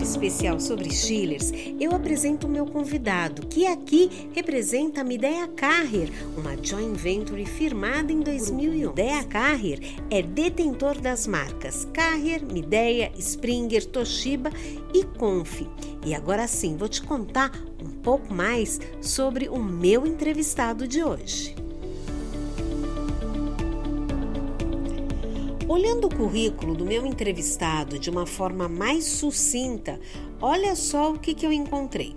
série especial sobre Chillers, eu apresento o meu convidado, que aqui representa a Mideia Carrier, uma joint venture firmada em 2001. Mideia Carrier é detentor das marcas Carrier, Mideia, Springer, Toshiba e Conf. E agora sim, vou te contar um pouco mais sobre o meu entrevistado de hoje. Olhando o currículo do meu entrevistado de uma forma mais sucinta, olha só o que, que eu encontrei.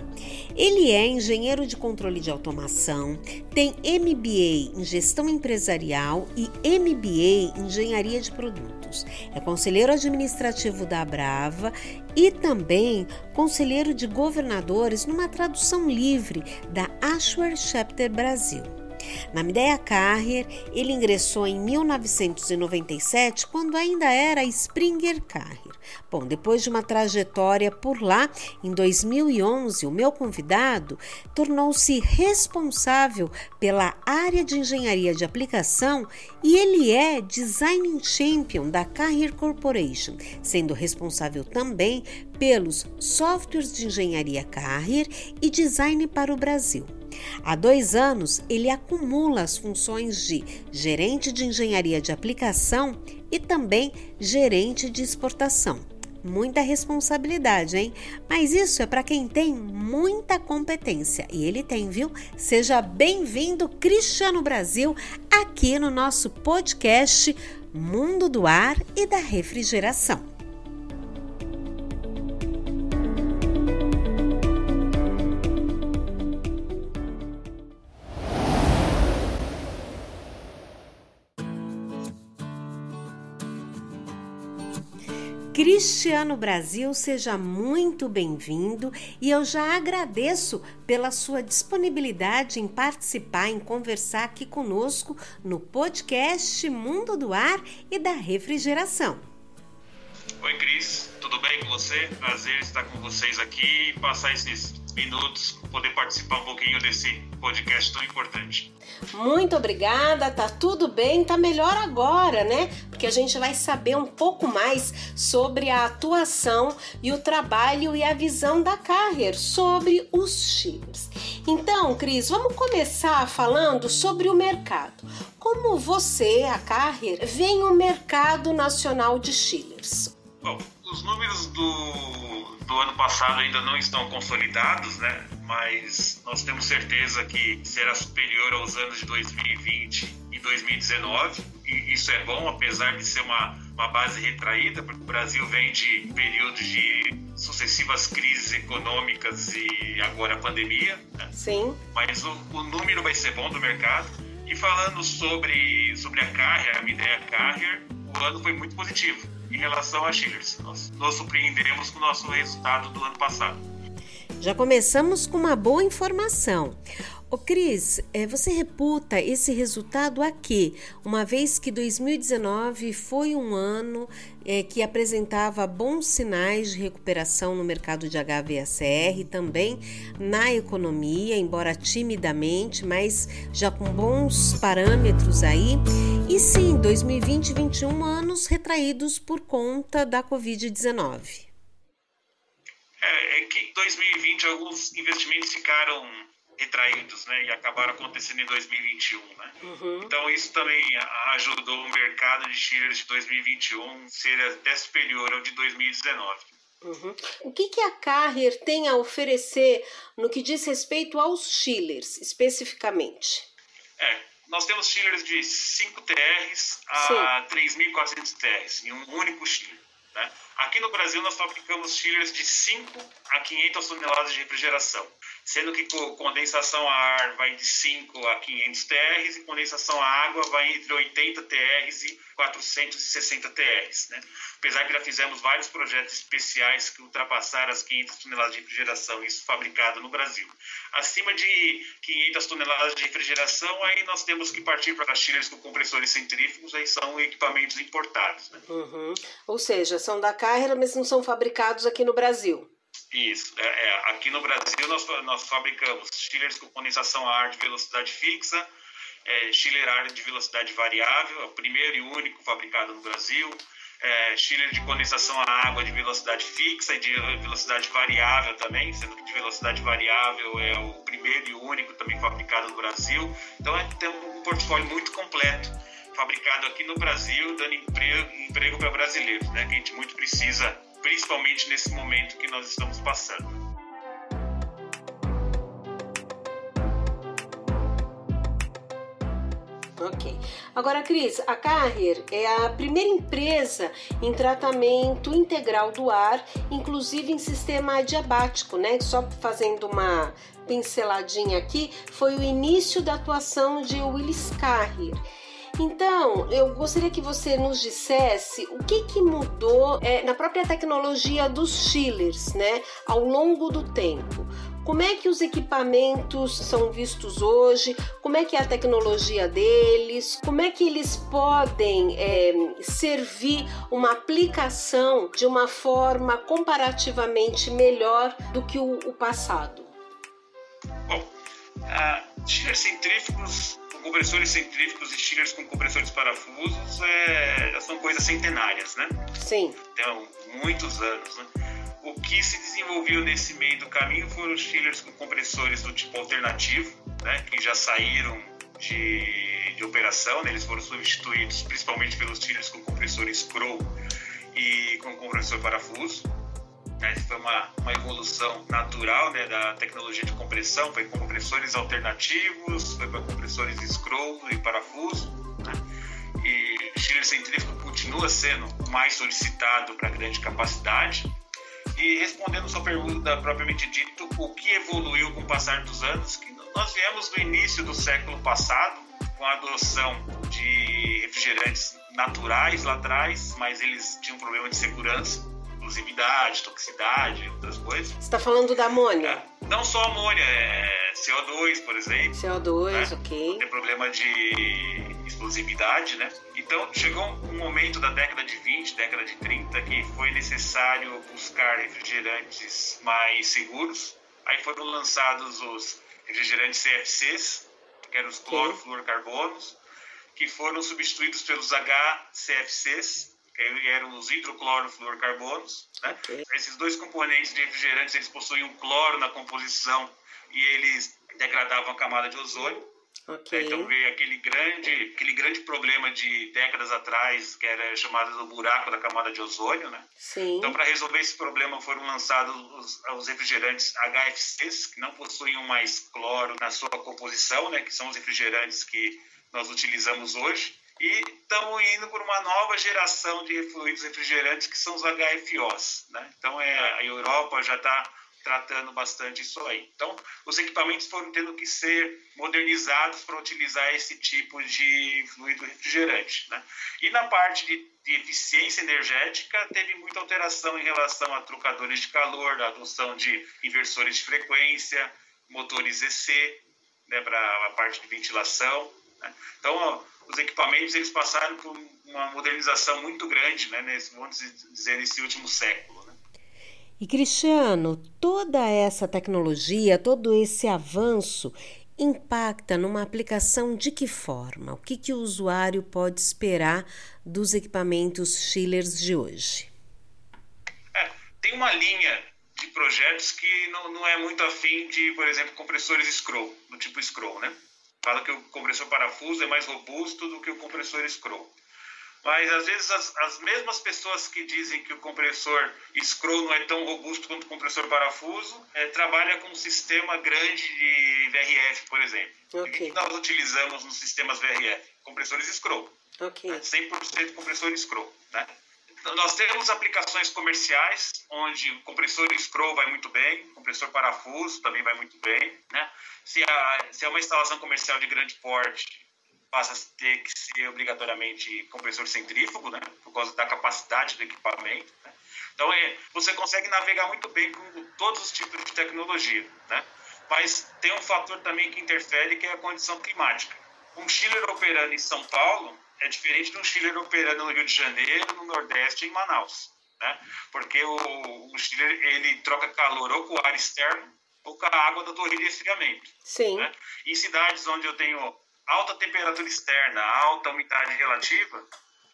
Ele é engenheiro de controle de automação, tem MBA em gestão empresarial e MBA em engenharia de produtos. É conselheiro administrativo da Brava e também conselheiro de governadores numa tradução livre da Ashware Chapter Brasil. Na Mideia Carrier, ele ingressou em 1997, quando ainda era Springer Carrier. Bom, depois de uma trajetória por lá, em 2011, o meu convidado tornou-se responsável pela área de engenharia de aplicação e ele é Design Champion da Carrier Corporation, sendo responsável também pelos softwares de engenharia Carrier e design para o Brasil. Há dois anos, ele acumula as funções de gerente de engenharia de aplicação e também gerente de exportação. Muita responsabilidade, hein? Mas isso é para quem tem muita competência e ele tem, viu? Seja bem-vindo, Cristiano Brasil, aqui no nosso podcast Mundo do Ar e da Refrigeração. Cristiano Brasil, seja muito bem-vindo e eu já agradeço pela sua disponibilidade em participar, em conversar aqui conosco no podcast Mundo do Ar e da Refrigeração. Oi, Cris, tudo bem com você? Prazer estar com vocês aqui e passar esses minutos, poder participar um pouquinho desse podcast tão importante. Muito obrigada, tá tudo bem, tá melhor agora, né? Porque a gente vai saber um pouco mais sobre a atuação e o trabalho e a visão da Carrier sobre os chips. Então, Cris, vamos começar falando sobre o mercado. Como você, a Carrier, vem o mercado nacional de chillers? Bom, os números do, do ano passado ainda não estão consolidados, né? Mas nós temos certeza que será superior aos anos de 2020 e 2019. E isso é bom, apesar de ser uma, uma base retraída, porque o Brasil vem de períodos de sucessivas crises econômicas e agora a pandemia. Né? Sim. Mas o, o número vai ser bom do mercado. E falando sobre, sobre a Carrier, a minha ideia Carrier, o ano foi muito positivo em relação a Chillers. Nós nos surpreendemos com o nosso resultado do ano passado. Já começamos com uma boa informação. Ô Cris, é, você reputa esse resultado a quê? Uma vez que 2019 foi um ano é, que apresentava bons sinais de recuperação no mercado de HVACR, também na economia, embora timidamente, mas já com bons parâmetros aí. E sim, 2020 e 2021 anos retraídos por conta da Covid-19. É, é que 2020 alguns investimentos ficaram retraídos, né, e acabaram acontecendo em 2021, né? Uhum. Então isso também ajudou o mercado de chillers de 2021 ser até superior ao de 2019. Uhum. O que, que a Carrier tem a oferecer no que diz respeito aos chillers, especificamente? É, nós temos chillers de 5 TRs a 3.400 TRs em um único chiller. Né? Aqui no Brasil nós fabricamos chillers de 5 a 500 toneladas de refrigeração sendo que condensação a ar vai de 5 a 500 TRs e condensação a água vai entre 80 TRs e 460 TRs. Né? Apesar que já fizemos vários projetos especiais que ultrapassaram as 500 toneladas de refrigeração, isso fabricado no Brasil. Acima de 500 toneladas de refrigeração, aí nós temos que partir para chillers com compressores centrífugos, aí são equipamentos importados. Né? Uhum. Ou seja, são da Carreira, mas não são fabricados aqui no Brasil. Isso. É, é, aqui no Brasil nós, nós fabricamos chillers com condensação a ar de velocidade fixa, é, chiller ar de velocidade variável, é o primeiro e único fabricado no Brasil. é, chiller de condensação a água de velocidade fixa e de velocidade variável também, sendo que de velocidade variável é o primeiro e único também fabricado no Brasil. Então é, tem um portfólio muito completo fabricado aqui no Brasil, dando emprego, emprego para brasileiros, né, que a gente muito precisa, principalmente nesse momento que nós estamos passando. Ok. Agora, Cris, a Carrier é a primeira empresa em tratamento integral do ar, inclusive em sistema adiabático, né? Só fazendo uma pinceladinha aqui, foi o início da atuação de Willis Carrier. Então, eu gostaria que você nos dissesse o que, que mudou é, na própria tecnologia dos chillers, né, ao longo do tempo. Como é que os equipamentos são vistos hoje? Como é que é a tecnologia deles? Como é que eles podem é, servir uma aplicação de uma forma comparativamente melhor do que o, o passado? Bom, uh, chillers centrífugos, compressores centrífugos e chillers com compressores parafusos é, já são coisas centenárias, né? Sim. Então, muitos anos, né? O que se desenvolveu nesse meio do caminho foram os chillers com compressores do tipo alternativo, né, que já saíram de, de operação, né, eles foram substituídos principalmente pelos chillers com compressores Crow e com compressor parafuso. Né, foi uma, uma evolução natural né, da tecnologia de compressão, foi com compressores alternativos, foi para compressores Scroll e parafuso. Né, e o chiller centrífugo continua sendo mais solicitado para grande capacidade. E respondendo sua pergunta propriamente dito, o que evoluiu com o passar dos anos? Que nós viemos no início do século passado com a adoção de refrigerantes naturais lá atrás, mas eles tinham um problema de segurança, inclusividade, toxicidade, outras coisas. Você está falando da amônia? É, não só amônia, é CO2, por exemplo. CO2, né? ok. Tem problema de explosividade, né? Então, chegou um momento da década de 20, década de 30, que foi necessário buscar refrigerantes mais seguros. Aí foram lançados os refrigerantes CFCs, que eram os clorofluorcarbonos, que foram substituídos pelos HCFCs, que eram os hidroclorofluorcarbonos. Né? Okay. Esses dois componentes de refrigerantes, eles possuíam cloro na composição e eles degradavam a camada de ozônio. Okay. Então veio aquele grande, aquele grande problema de décadas atrás, que era chamado do buraco da camada de ozônio, né? Sim. Então para resolver esse problema foram lançados os, os, refrigerantes HFCs, que não possuíam mais cloro na sua composição, né? Que são os refrigerantes que nós utilizamos hoje. E estamos indo por uma nova geração de fluidos refrigerantes que são os HFOs, né? Então é, a Europa já está tratando bastante isso aí. Então, os equipamentos foram tendo que ser modernizados para utilizar esse tipo de fluido refrigerante. Né? E na parte de, de, eficiência energética, teve muita alteração em relação a trocadores de calor, a adoção de inversores de frequência, motores EC, né, para a parte de ventilação. Né? Então, os equipamentos eles passaram por uma modernização muito grande, né, nesse, vamos dizer, nesse último século. E Cristiano, toda essa tecnologia, todo esse avanço impacta numa aplicação de que forma? O que, que o usuário pode esperar dos equipamentos chillers de hoje? É, tem uma linha de projetos que não, não é muito afim de, por exemplo, compressores scroll, do tipo scroll, né? Fala que o compressor parafuso é mais robusto do que o compressor scroll. Mas às vezes as, as, mesmas pessoas que dizem que o compressor scroll não é tão robusto quanto o compressor parafuso, é, trabalha com um sistema grande de VRF, por exemplo. Okay. O que nós utilizamos nos sistemas VRF? Compressores scroll. Okay. Né? 100% compressor scroll. Né? Então, nós temos aplicações comerciais onde o compressor scroll vai muito bem, o compressor parafuso também vai muito bem. Né? Se, a, se é uma instalação comercial de grande porte, passa a ter que ser obrigatoriamente compressor centrífugo, né, por causa da capacidade do equipamento. Né. Então, é, você consegue navegar muito bem com todos os tipos de tecnologia, né, mas tem um fator também que interfere, que é a condição climática. Um chiller operando em São Paulo é diferente de um chiller operando no Rio de Janeiro, no Nordeste e em Manaus, né, porque o, o chiller ele troca calor ou com o ar externo ou com a água da torre de esfriamento. Sim. Né? Em cidades onde eu tenho alta temperatura externa, alta umidade relativa,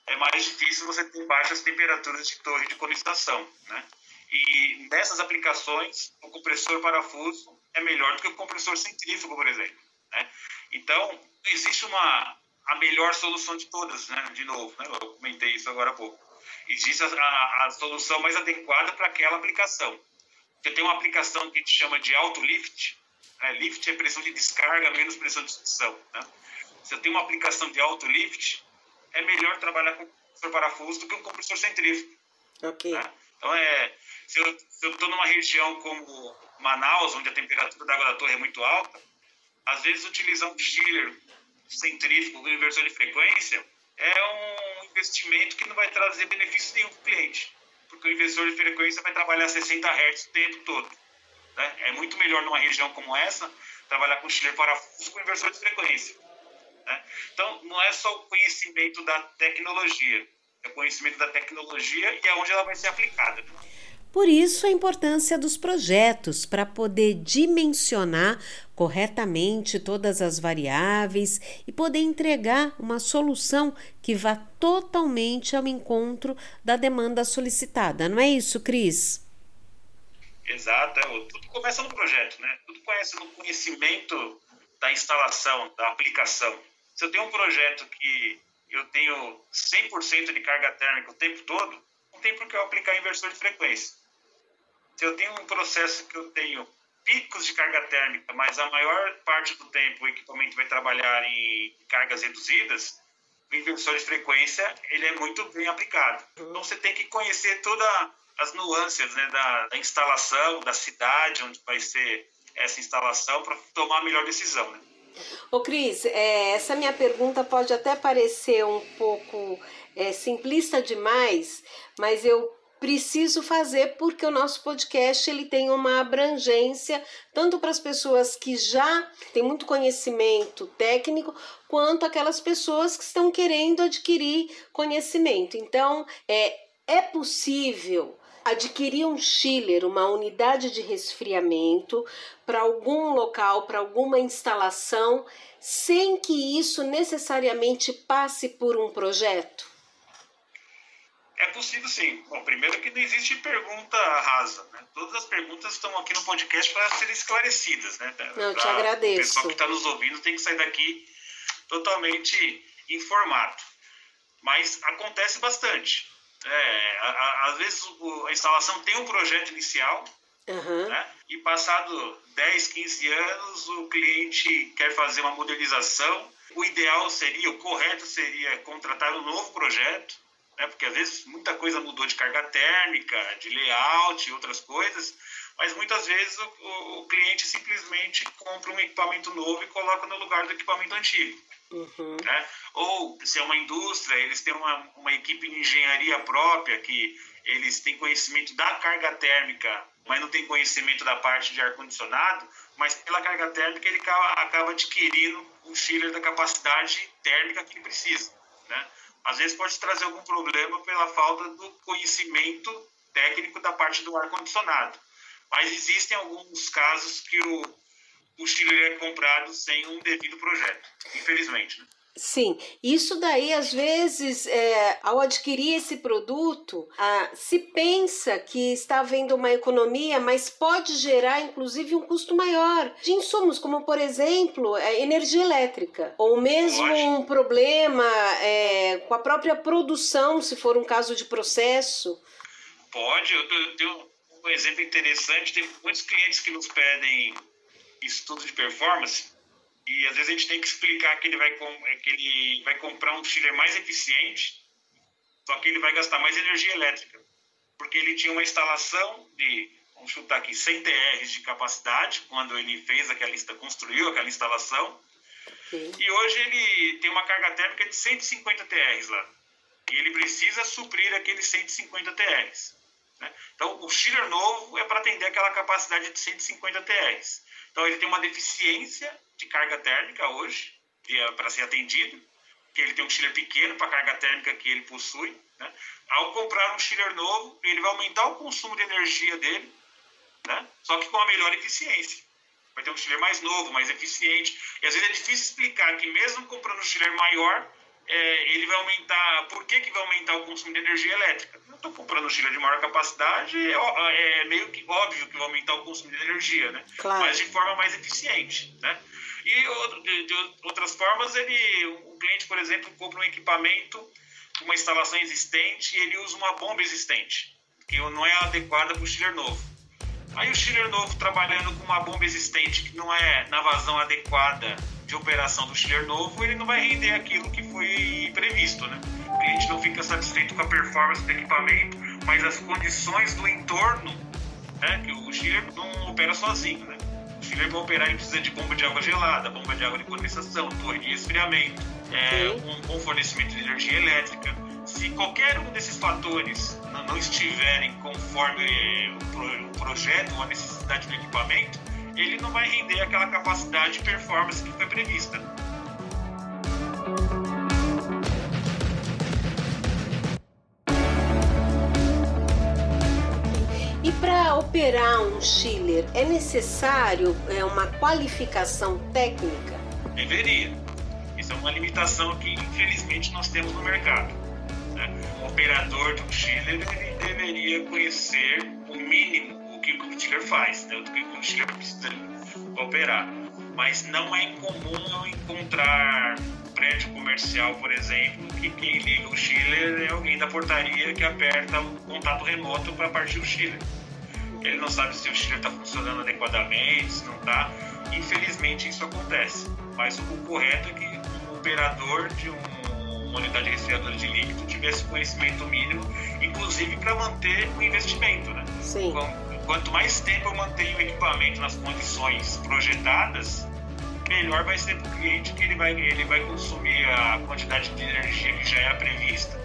é mais difícil você ter baixas temperaturas de torre de condensação, né? E nessas aplicações, o compressor parafuso é melhor do que o compressor centrífugo, por exemplo. Né? Então, existe uma a melhor solução de todas, né? De novo, né? eu comentei isso agora há pouco. Existe a, a, a solução mais adequada para aquela aplicação. Você tem uma aplicação que a gente chama de auto lift. Né? Lift é pressão de descarga menos pressão de sucção. Né? Se eu tenho uma aplicação de auto lift, é melhor trabalhar com compressor parafuso do que um compressor centrífugo. Ok. Né? Então, é, se eu estou numa região como Manaus, onde a temperatura da água da torre é muito alta, às vezes utilizar um chiller centrífugo com inversor de frequência é um investimento que não vai trazer benefício nenhum para o cliente, porque o inversor de frequência vai trabalhar 60 Hz o tempo todo. Né? É muito melhor numa região como essa trabalhar com chiller parafuso com inversor de frequência. Né? Então, não é só o conhecimento da tecnologia, é o conhecimento da tecnologia e aonde ela vai ser aplicada. Por isso, a importância dos projetos para poder dimensionar corretamente todas as variáveis e poder entregar uma solução que vá totalmente ao encontro da demanda solicitada. Não é isso, Cris? Exato. É, tudo começa no projeto, né? Tudo começa no conhecimento da instalação, da aplicação. Se eu tenho um projeto que eu tenho 100% de carga térmica o tempo todo, não tem por que eu aplicar inversor de frequência. Se eu tenho um processo que eu tenho picos de carga térmica, mas a maior parte do tempo o equipamento vai trabalhar em cargas reduzidas, o inversor de frequência ele é muito bem aplicado. Então você tem que conhecer todas as nuances né, da, da, instalação, da cidade onde vai ser essa instalação para tomar a melhor decisão. Né? Ô Cris, é, essa minha pergunta pode até parecer um pouco é, simplista demais, mas eu preciso fazer porque o nosso podcast ele tem uma abrangência tanto para as pessoas que já têm muito conhecimento técnico quanto aquelas pessoas que estão querendo adquirir conhecimento. Então, é, é possível adquirir um chiller, uma unidade de resfriamento para algum local, para alguma instalação, sem que isso necessariamente passe por um projeto? É possível sim. Bom, primeiro que não existe pergunta rasa. Né? Todas as perguntas estão aqui no podcast para serem esclarecidas. Né? Não, te agradeço. O pessoal que está nos ouvindo tem que sair daqui totalmente informado. Mas acontece bastante. É, a, a, às vezes a instalação tem um projeto inicial uhum. né? e passado 10, 15 anos o cliente quer fazer uma modernização. O ideal seria, o correto seria contratar um novo projeto né? porque às vezes muita coisa mudou de carga térmica, de layout e outras coisas, mas muitas vezes o, o, cliente simplesmente compra um equipamento novo e coloca no lugar do equipamento antigo. Uhum. Né? Ou se é uma indústria, eles têm uma, uma equipe de engenharia própria que eles têm conhecimento da carga térmica, mas não tem conhecimento da parte de ar-condicionado, mas pela carga térmica ele acaba, acaba adquirindo um chiller da capacidade térmica que ele precisa. Né? Às vezes pode trazer algum problema pela falta do conhecimento técnico da parte do ar-condicionado. Mas existem alguns casos que o, o chiller é comprado sem um devido projeto, infelizmente. Né? Sim, isso daí às vezes, é, ao adquirir esse produto, ah, se pensa que está havendo uma economia, mas pode gerar inclusive um custo maior de insumos, como por exemplo é, energia elétrica, ou mesmo um problema é, com a própria produção, se for um caso de processo. Pode, eu tenho um exemplo interessante, tem muitos clientes que nos pedem estudo de performance e às vezes a gente tem que explicar que ele vai, que ele vai comprar um chiller mais eficiente, só que ele vai gastar mais energia elétrica. Porque ele tinha uma instalação de, vamos chutar aqui, 100 TR de capacidade, quando ele fez aquela, construiu aquela instalação. Sim. E hoje ele tem uma carga térmica de 150 TR lá. E ele precisa suprir aqueles 150 TR. Né? Então, o chiller novo é para atender aquela capacidade de 150 TR. Então, ele tem uma deficiência de carga térmica hoje é para ser atendido, que ele tem um chiller pequeno para a carga térmica que ele possui. Né? Ao comprar um chiller novo, ele vai aumentar o consumo de energia dele, né? só que com a melhor eficiência. Vai ter um chiller mais novo, mais eficiente. E às vezes é difícil explicar que mesmo comprando um chiller maior, é, ele vai aumentar. Por que, que vai aumentar o consumo de energia elétrica? Eu estou comprando chiller de maior capacidade, é, é, meio que óbvio que vai aumentar o consumo de energia, né? Claro. Mas de forma mais eficiente, né? E de, de outras formas, ele, o cliente, por exemplo, compra um equipamento, uma instalação existente, e ele usa uma bomba existente, que não é adequada para o chiller novo. Aí o chiller novo trabalhando com uma bomba existente que não é na vazão adequada de operação do chiller novo, ele não vai render aquilo que foi previsto, né? O cliente não fica satisfeito com a performance do equipamento, mas as condições do entorno, né? Que o chiller não opera sozinho, né? O chiller para operar ele precisa de bomba de água gelada, bomba de água de condensação, torre de esfriamento, é, um bom fornecimento de energia elétrica. Se qualquer um desses fatores não estiverem conforme o projeto ou a necessidade do equipamento, ele não vai render aquela capacidade e performance que foi prevista. E para operar um chiller é necessário é, uma qualificação técnica? Deveria. Isso é uma limitação que infelizmente nós temos no mercado. Né? Um operador de um chiller deveria conhecer o mínimo que o Chiller faz, né? o que o Chiller precisa operar. Mas não é incomum eu encontrar prédio comercial, por exemplo, que quem liga o chiller é alguém da portaria que aperta o contato remoto para partir o chiller. Ele não sabe se o chiller está funcionando adequadamente, se não está. Infelizmente isso acontece. Mas o correto é que um operador de um, uma unidade resfriadora de líquido tivesse conhecimento mínimo, inclusive para manter o investimento. Né? Sim. Então, quanto mais tempo eu mantenho o equipamento nas condições projetadas, melhor vai ser para o cliente que ele vai, ele vai consumir a quantidade de energia que já era prevista,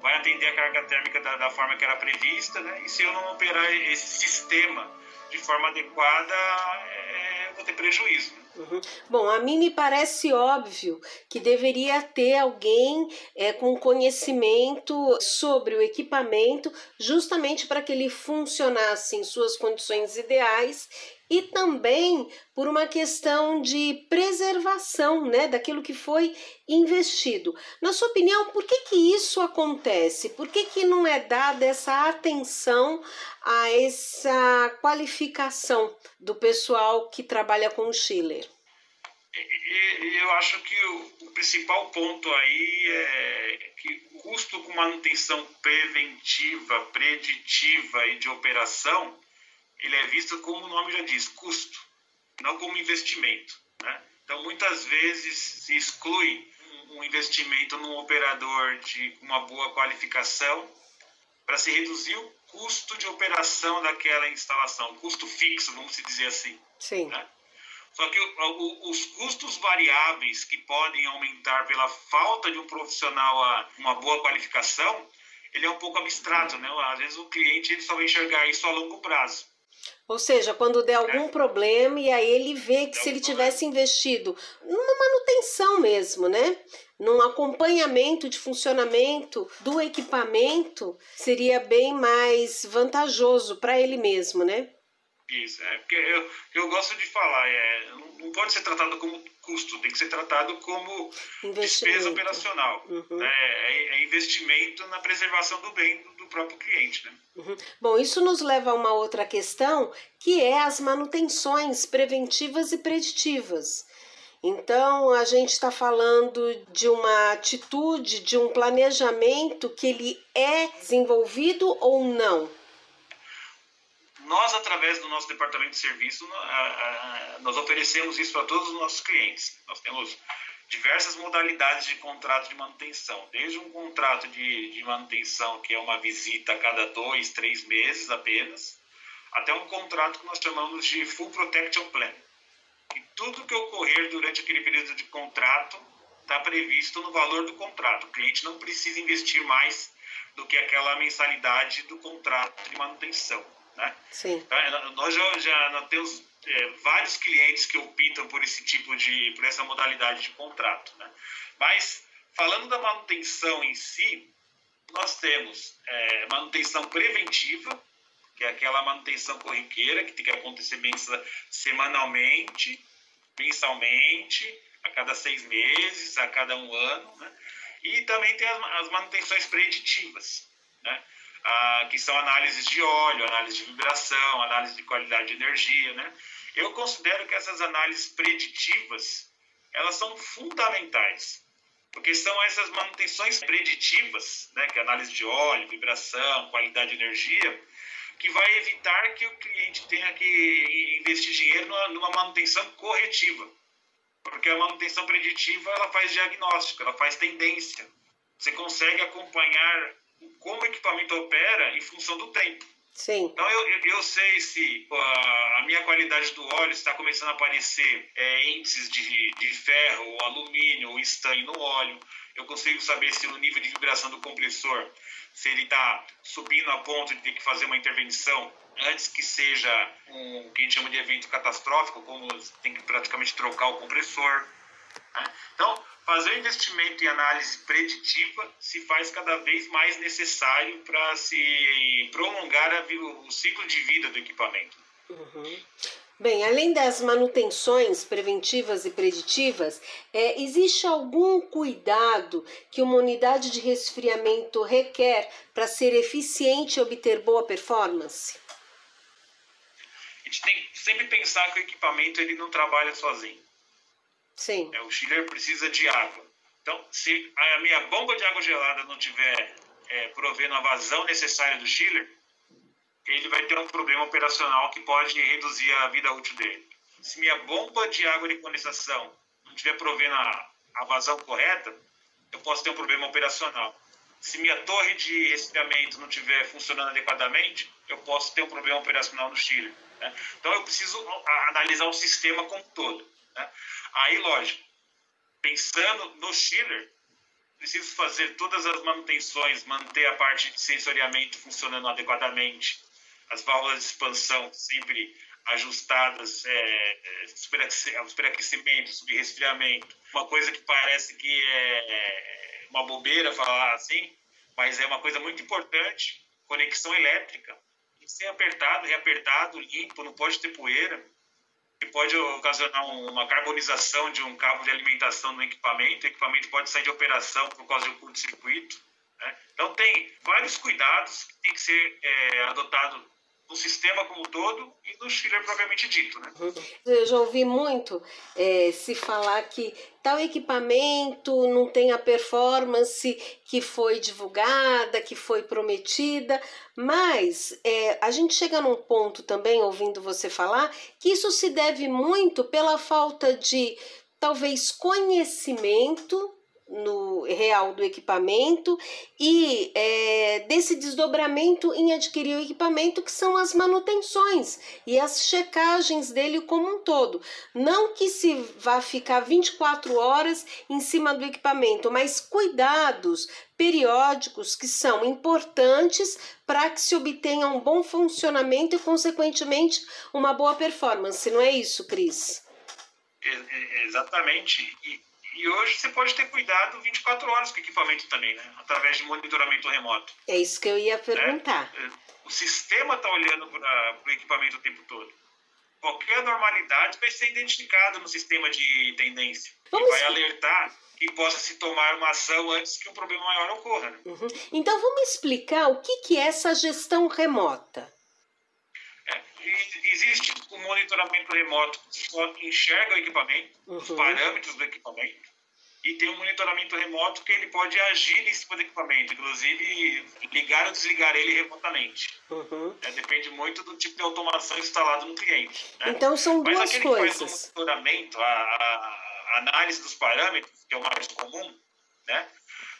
vai atender a carga térmica da, da forma que era prevista, né? e se eu não operar esse sistema de forma adequada, é, vou ter prejuízo. Uhum. Bom, a mim me parece óbvio que deveria ter alguém é, com conhecimento sobre o equipamento, justamente para que ele funcionasse em suas condições ideais e também por uma questão de preservação né, daquilo que foi investido. Na sua opinião, por que, que isso acontece? Por que, que não é dada essa atenção a essa qualificação do pessoal que trabalha com o Schiller? Eu acho que o principal ponto aí é que custo com manutenção preventiva, preditiva e de operação ele é visto como o nome já diz, custo, não como investimento. Né? Então, muitas vezes se exclui um investimento num operador de uma boa qualificação para se reduzir o custo de operação daquela instalação, custo fixo, vamos dizer assim. Sim. Né? Só que o, o, os custos variáveis que podem aumentar pela falta de um profissional a uma boa qualificação, ele é um pouco abstrato, né? Às vezes o cliente ele só vai enxergar isso a longo prazo. Ou seja, quando der algum é. problema e aí ele vê que se ele tivesse investido numa manutenção mesmo, né? Num acompanhamento de funcionamento do equipamento, seria bem mais vantajoso para ele mesmo, né? Isso, é porque eu, eu gosto de falar, é, não pode ser tratado como custo, tem que ser tratado como despesa operacional. Uhum. Né? É, é, investimento na preservação do bem do próprio cliente. Né? Uhum. Bom, isso nos leva a uma outra questão, que é as manutenções preventivas e preditivas. Então, a gente está falando de uma atitude, de um planejamento que ele é desenvolvido ou não? Nós, através do nosso departamento de serviço, nós oferecemos isso para todos os nossos clientes. Nós temos diversas modalidades de contrato de manutenção, desde um contrato de, de manutenção, que é uma visita a cada dois, três meses apenas, até um contrato que nós chamamos de Full Protection Plan. E tudo que ocorrer durante aquele período de contrato está previsto no valor do contrato. O cliente não precisa investir mais do que aquela mensalidade do contrato de manutenção. Né? Sim. Tá? Nós já, já nós temos é, vários clientes que optam por esse tipo de, por essa modalidade de contrato. Né? Mas falando da manutenção em si, nós temos é, manutenção preventiva, que é aquela manutenção corriqueira que tem que acontecer semanalmente, mensalmente, a cada seis meses, a cada um ano, né? E também tem as, as manutenções preditivas, né? Que são análises de óleo, análise de vibração, análise de qualidade de energia, né? Eu considero que essas análises preditivas, elas são fundamentais, porque são essas manutenções preditivas, né, que é análise de óleo, vibração, qualidade de energia, que vai evitar que o cliente tenha que investir dinheiro numa, numa manutenção corretiva. Porque a manutenção preditiva ela faz diagnóstico, ela faz tendência. Você consegue acompanhar como o equipamento opera em função do tempo. Sim. Então eu, eu sei se a minha qualidade do óleo está começando a aparecer é, índices de, de ferro, ou alumínio ou estanho no óleo. Eu consigo saber se o nível de vibração do compressor, se ele está subindo a ponto de ter que fazer uma intervenção antes que seja um que a gente chama de evento catastrófico, como tem que praticamente trocar o compressor. Né? Então, fazer investimento em análise preditiva se faz cada vez mais necessário para se prolongar a, o ciclo de vida do equipamento. Uhum. Bem, além das manutenções preventivas e preditivas, é, existe algum cuidado que uma unidade de resfriamento requer para ser eficiente e obter boa performance? A gente tem que sempre pensar que o equipamento ele não trabalha sozinho. Sim. É, o chiller precisa de água. Então, se a minha bomba de água gelada não tiver é, provendo a vazão necessária do chiller, ele vai ter um problema operacional que pode reduzir a vida útil dele. Se minha bomba de água de condensação não estiver provendo a, a vazão correta, eu posso ter um problema operacional. Se minha torre de resfriamento não estiver funcionando adequadamente, eu posso ter um problema operacional no chiller. Né? Então, eu preciso analisar o sistema como um todo. Né? Aí, lógico, pensando no chiller, preciso fazer todas as manutenções, manter a parte de sensoriamento funcionando adequadamente, as válvulas de expansão sempre ajustadas, é, é superaquecimento, subresfriamento. Uma coisa que parece que é, é uma bobeira falar assim, mas é uma coisa muito importante, conexão elétrica. Tem que ser apertado, reapertado, limpo, não pode ter poeira que pode ocasionar uma carbonização de um cabo de alimentação no equipamento, o equipamento pode sair de operação por causa de um curto-circuito. Né? Então, tem vários cuidados que tem que ser é, adotado no sistema como todo e no chiller propriamente dito. Né? Eu já ouvi muito é, se falar que tal equipamento não tem a performance que foi divulgada, que foi prometida, mas é, a gente chega num ponto também, ouvindo você falar, que isso se deve muito pela falta de talvez conhecimento no real do equipamento e é, desse desdobramento em adquirir o equipamento, que são as manutenções e as checagens dele como um todo. Não que se vá ficar 24 horas em cima do equipamento, mas cuidados periódicos que são importantes para que se obtenha um bom funcionamento e, consequentemente, uma boa performance. Não é isso, Cris? Exatamente. E e hoje você pode ter cuidado 24 horas com o equipamento também, né? Através de monitoramento remoto. É isso que eu ia perguntar. Né? O sistema está olhando para o equipamento o tempo todo. Qualquer anormalidade vai ser identificada no sistema de tendência. Vamos... E vai alertar que possa se tomar uma ação antes que um problema maior ocorra. Né? Uhum. Então vamos explicar o que, que é essa gestão remota. Existe o um monitoramento remoto que enxerga o equipamento, uhum. os parâmetros do equipamento, e tem um monitoramento remoto que ele pode agir em cima do equipamento, inclusive ligar ou desligar ele remotamente. Uhum. É, depende muito do tipo de automação instalado no cliente. Né? Então são duas Mas aquele coisas. faz o monitoramento, a, a, análise dos parâmetros, que é o mais comum, né?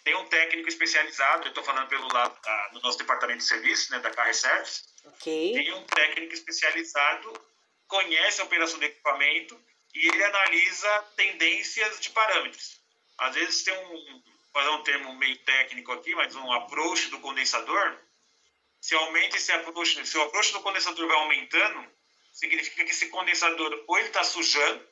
tem um técnico especializado, eu estou falando pelo lado da, do nosso departamento de serviço, né, da Car Service, okay. tem um técnico especializado, conhece a operação do equipamento e ele analisa tendências de parâmetros. Às vezes tem um, fazer um termo meio técnico aqui, mas um approach do condensador. Se aumenta esse approach, se o approach do condensador vai aumentando, significa que esse condensador ou ele está sujando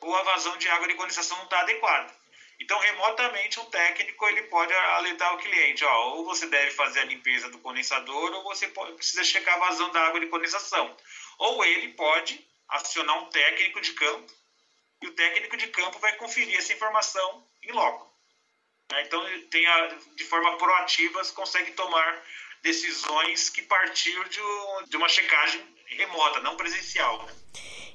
ou a vazão de água de condensação não está adequada. Então, remotamente, um técnico ele pode alertar o cliente, ó, ou você deve fazer a limpeza do condensador, ou você pode, precisa checar a vazão da água de condensação. Ou ele pode acionar um técnico de campo, e o técnico de campo vai conferir essa informação em loco. Né? Então, tem a, de forma proativa, consegue tomar decisões que partiram de, de uma checagem remota, não presencial. Né?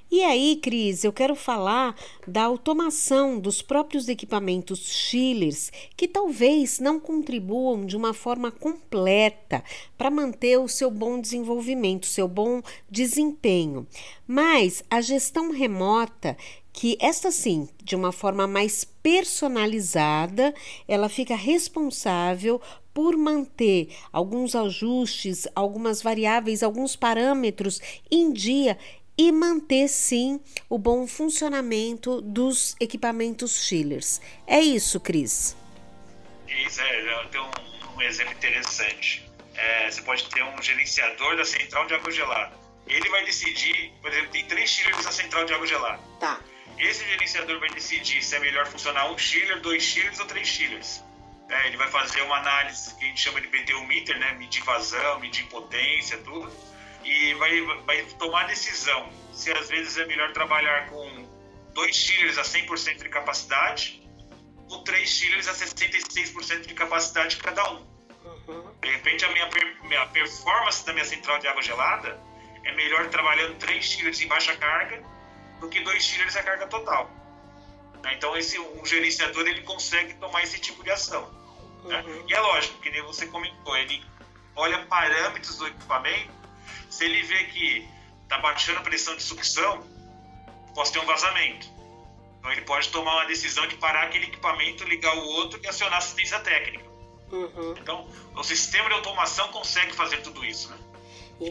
E aí, Cris, eu quero falar da automação dos próprios equipamentos chillers que talvez não contribuam de uma forma completa para manter o seu bom desenvolvimento, seu bom desempenho. Mas a gestão remota que esta sim, de uma forma mais personalizada, ela fica responsável por manter alguns ajustes, algumas variáveis, alguns parâmetros em dia e manter sim o bom funcionamento dos equipamentos chillers. É isso, Cris. Isso, é, tem um, um exemplo interessante. É, você pode ter um gerenciador da central de água gelada. Ele vai decidir, por exemplo, tem três chillers na central de água gelada. Tá. Esse gerenciador vai decidir se é melhor funcionar um chiller, dois chillers ou três chillers. É, ele vai fazer uma análise que a gente chama de PTU meter, né? Medir vazão, medir potência, tudo e vai, vai tomar a decisão se às vezes é melhor trabalhar com dois chillers a 100% de capacidade ou três chillers a 66% de capacidade cada um. Uhum. De repente, a minha, minha performance da minha central de água gelada é melhor trabalhando três chillers em baixa carga do que dois chillers a carga total. Né? Então, esse, o gerenciador ele consegue tomar esse tipo de ação. Né? Uhum. E é lógico, que nem você comentou, ele olha parâmetros do equipamento se ele vê que está baixando a pressão de sucção, pode ter um vazamento. Então ele pode tomar uma decisão de parar aquele equipamento, ligar o outro e acionar assistência técnica. Uhum. Então, o sistema de automação consegue fazer tudo isso, né?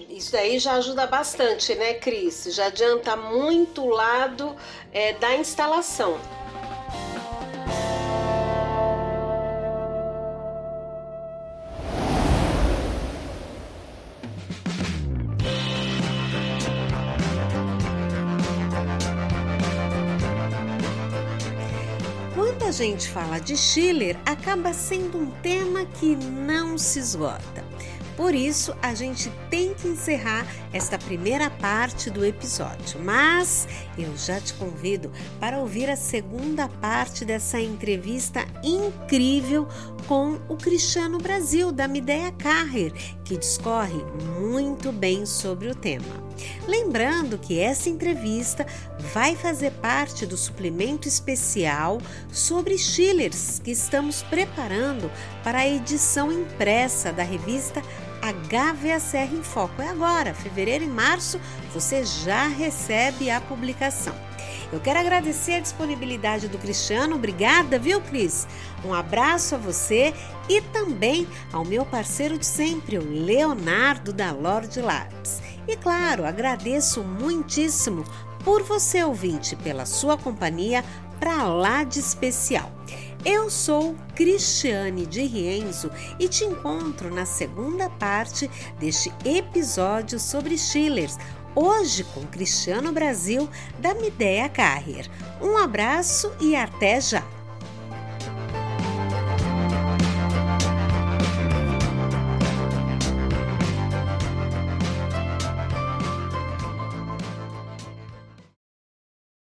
Isso aí já ajuda bastante, né, Cris? Já adianta muito o lado é, da instalação. Gente fala de Schiller, acaba sendo um tema que não se esgota. Por isso, a gente tem que encerrar esta primeira parte do episódio. Mas eu já te convido para ouvir a segunda parte dessa entrevista incrível com o Cristiano Brasil, da Mideia Carrer, que discorre muito bem sobre o tema. Lembrando que essa entrevista vai fazer parte do suplemento especial sobre Schillers que estamos preparando para a edição impressa da revista HVACR em Foco. É agora, fevereiro e março, você já recebe a publicação. Eu quero agradecer a disponibilidade do Cristiano. Obrigada, viu, Cris? Um abraço a você e também ao meu parceiro de sempre, o Leonardo da Lorde Labs. E claro, agradeço muitíssimo por você, ouvinte, pela sua companhia para lá de especial. Eu sou Cristiane de Rienzo e te encontro na segunda parte deste episódio sobre Schillers, hoje com Cristiano Brasil da Mideia Carrier. Um abraço e até já!